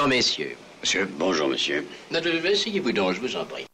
Bonjour, messieurs. Monsieur, bonjour, monsieur. Asseyez-vous donc, je vous en prie.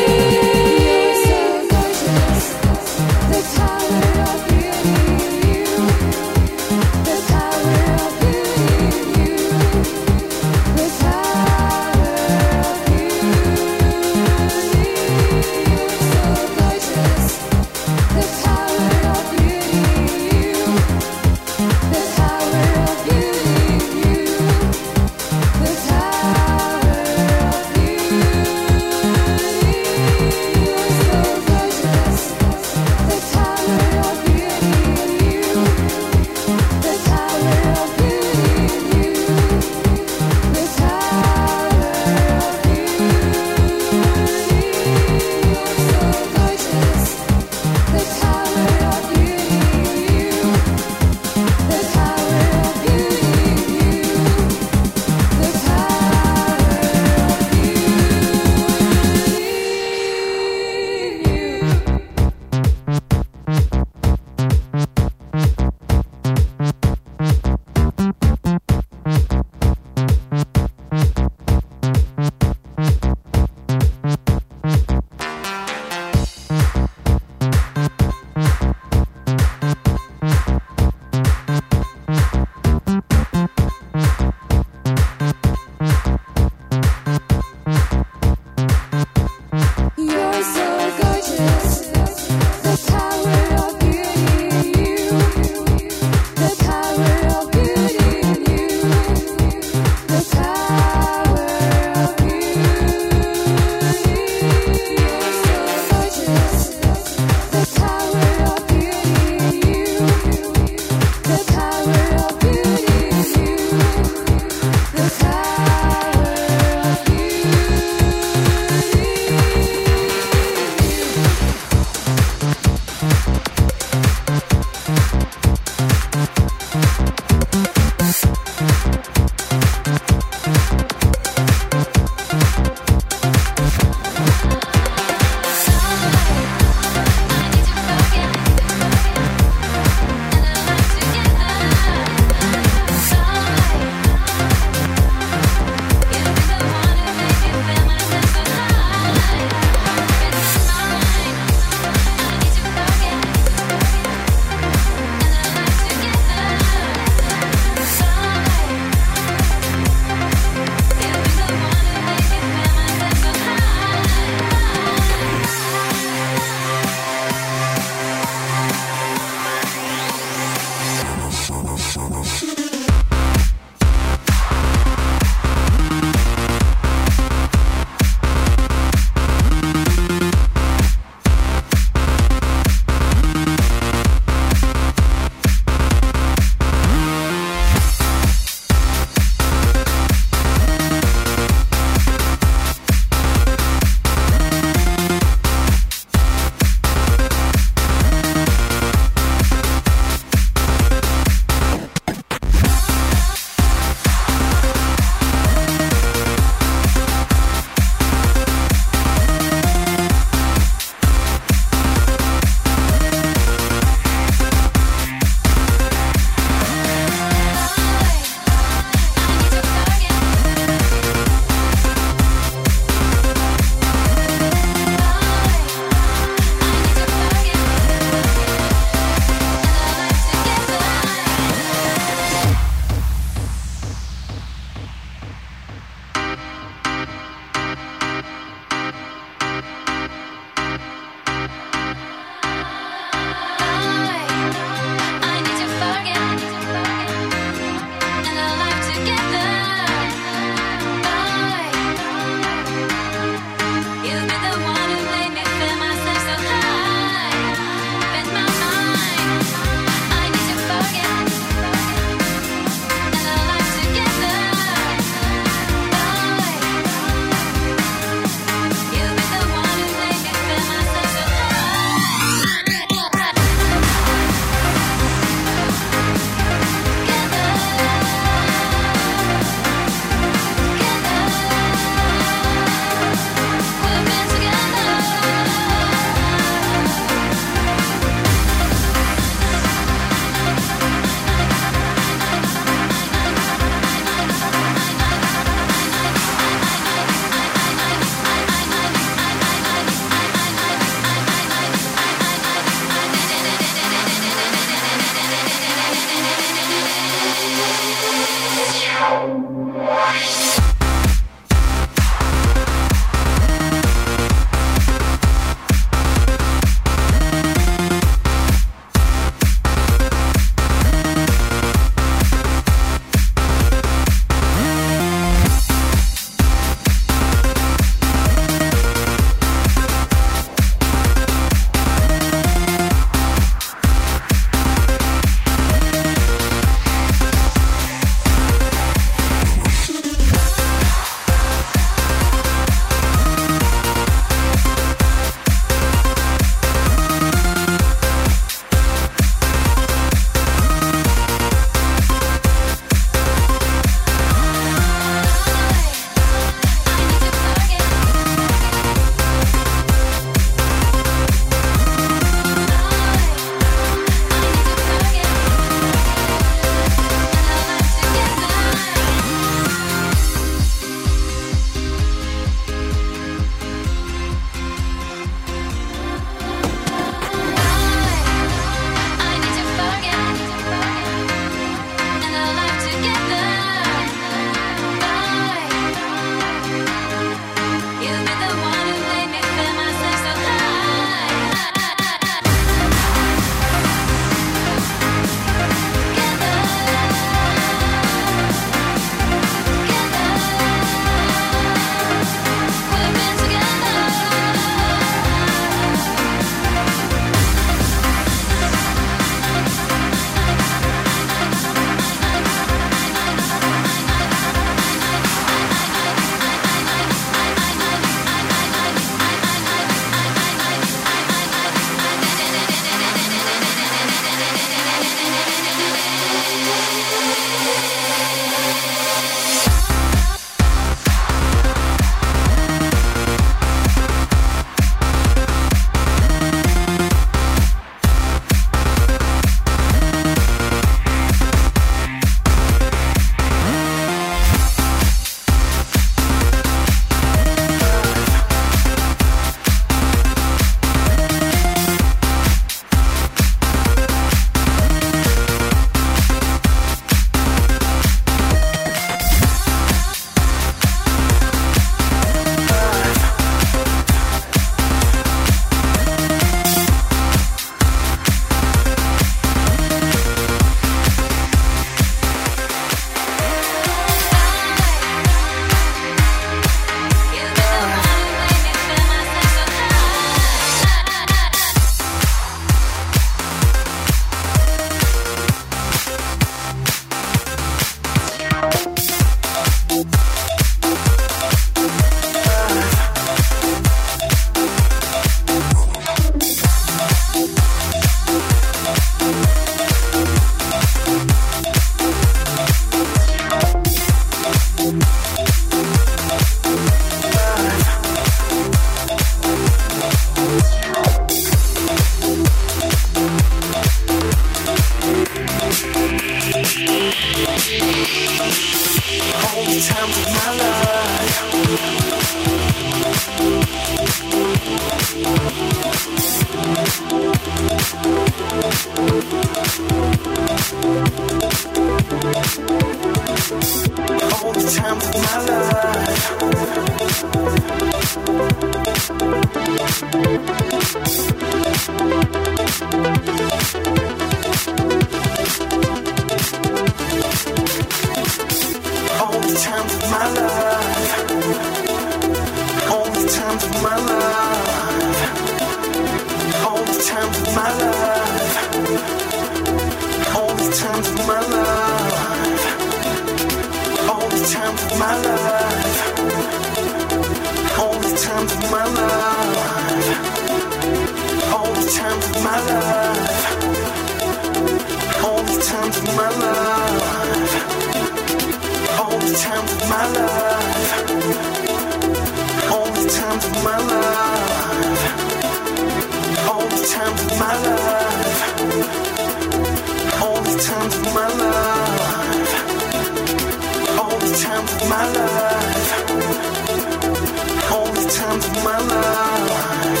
the times of my life.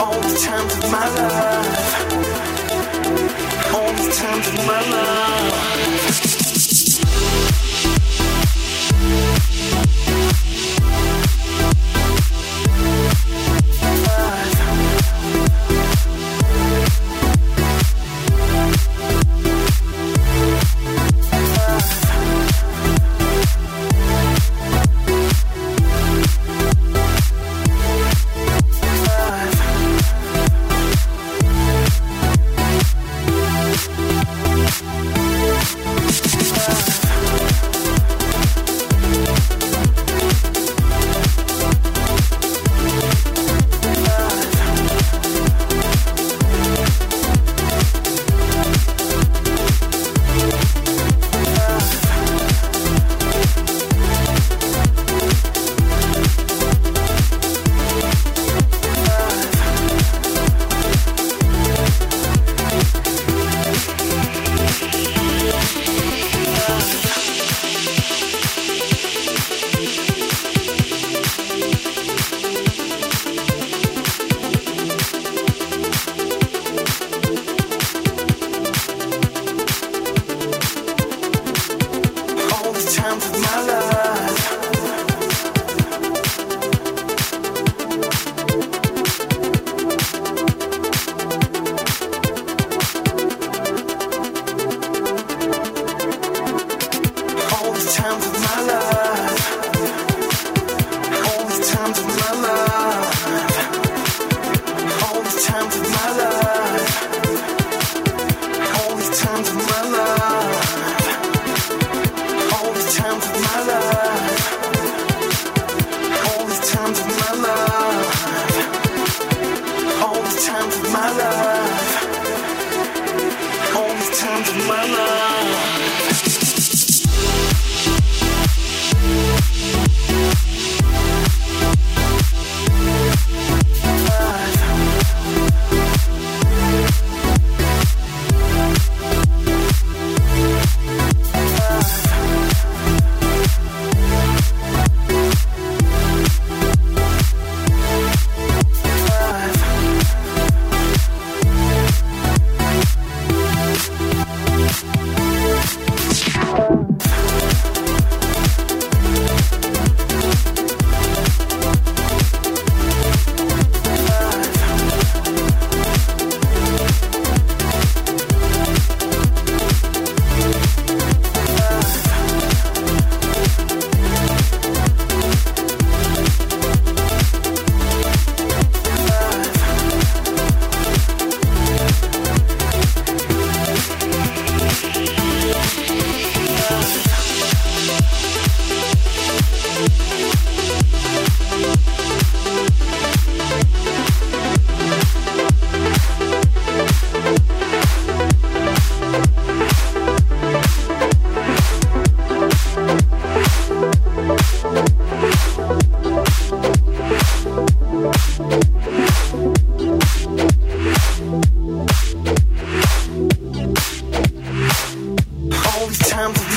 All the times of my life. All the times of my life. time to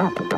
Thank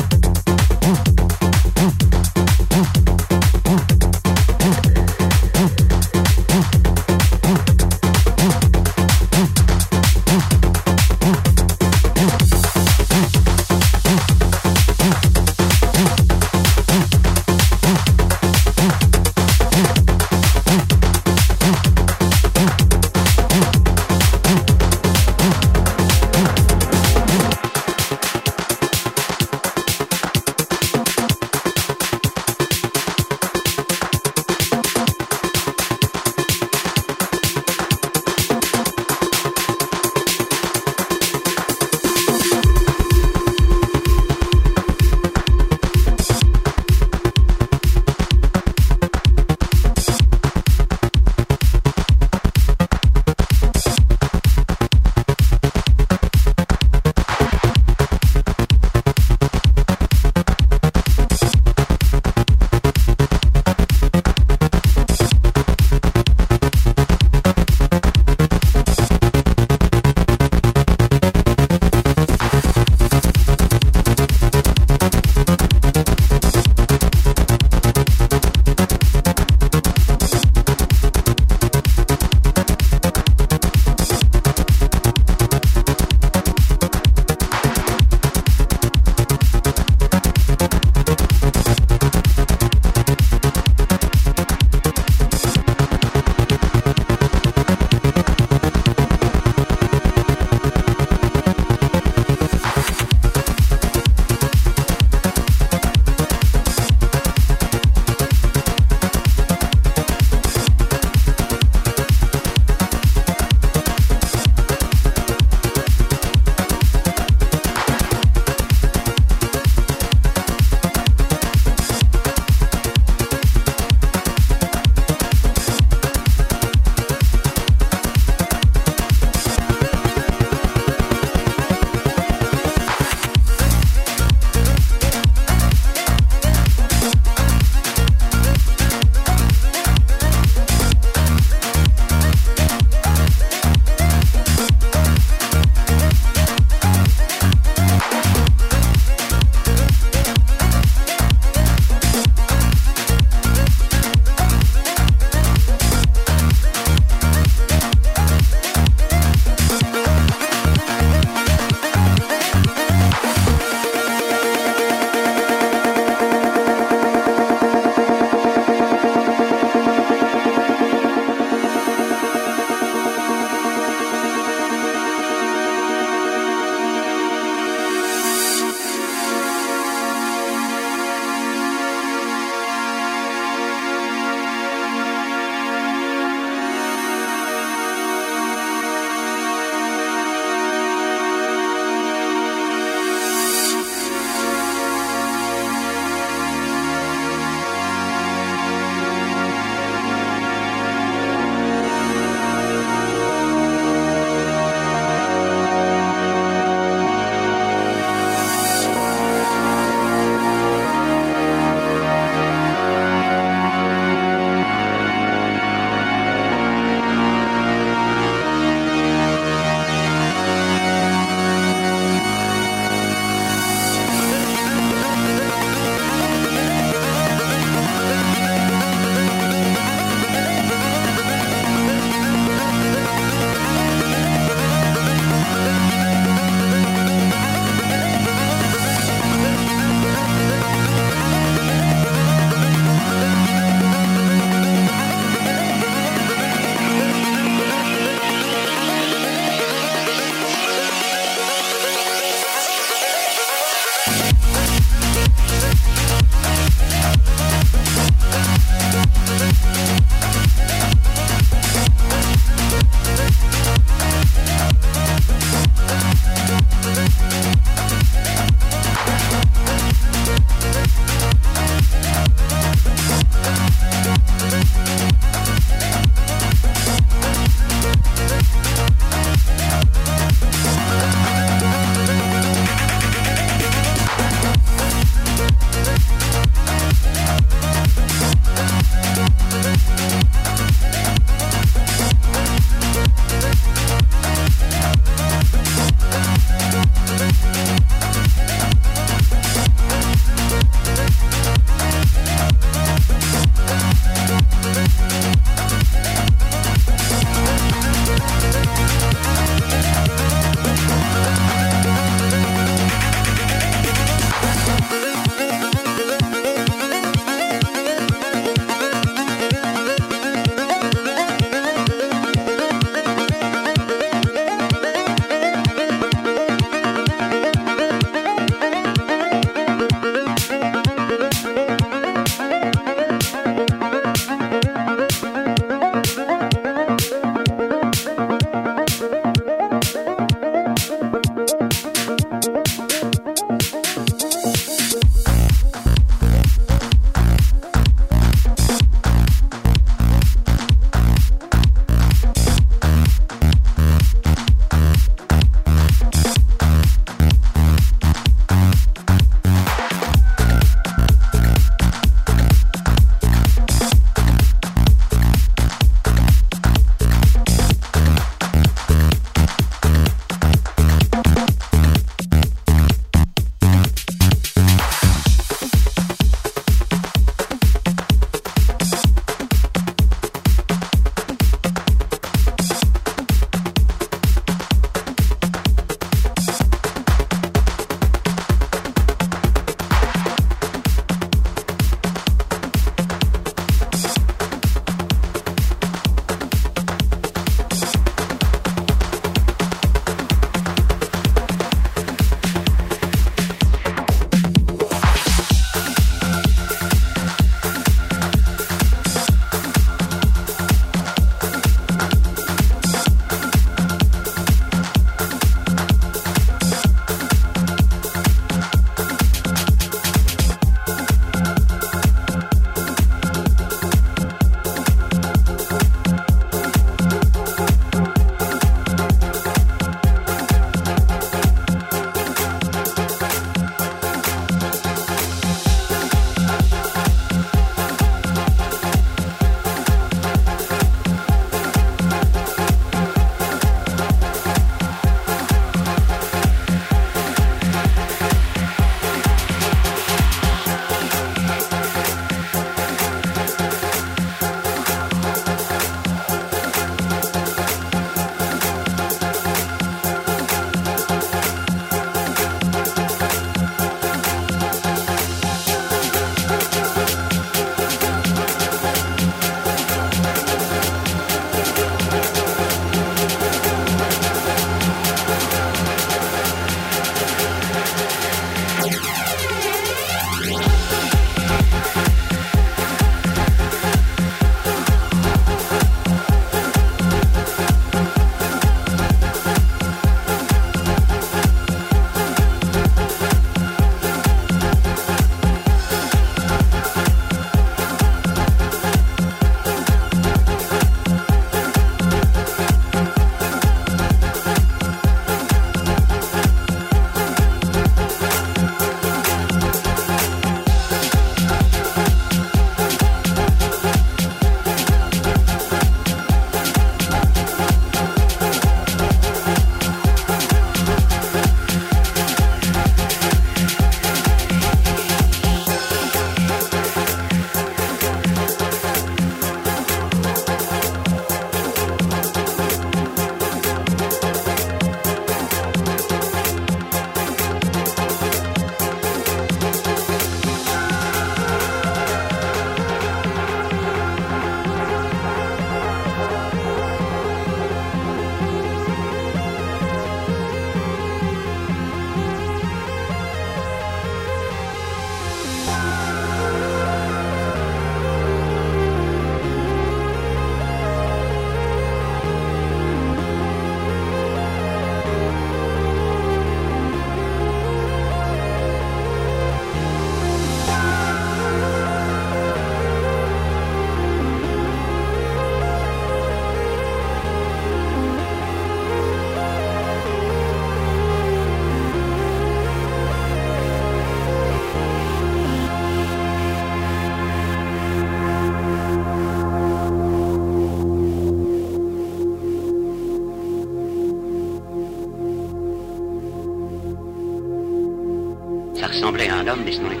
around this night.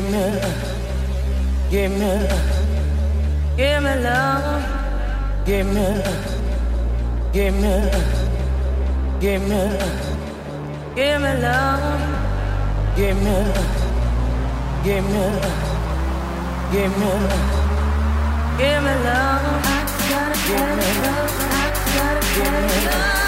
Give me. Give me. Give me love. Give me. Give me. Give me. Give me love. Give me. Give me. Give me. Give me love. I gotta get love. I gotta get love.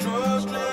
struggling.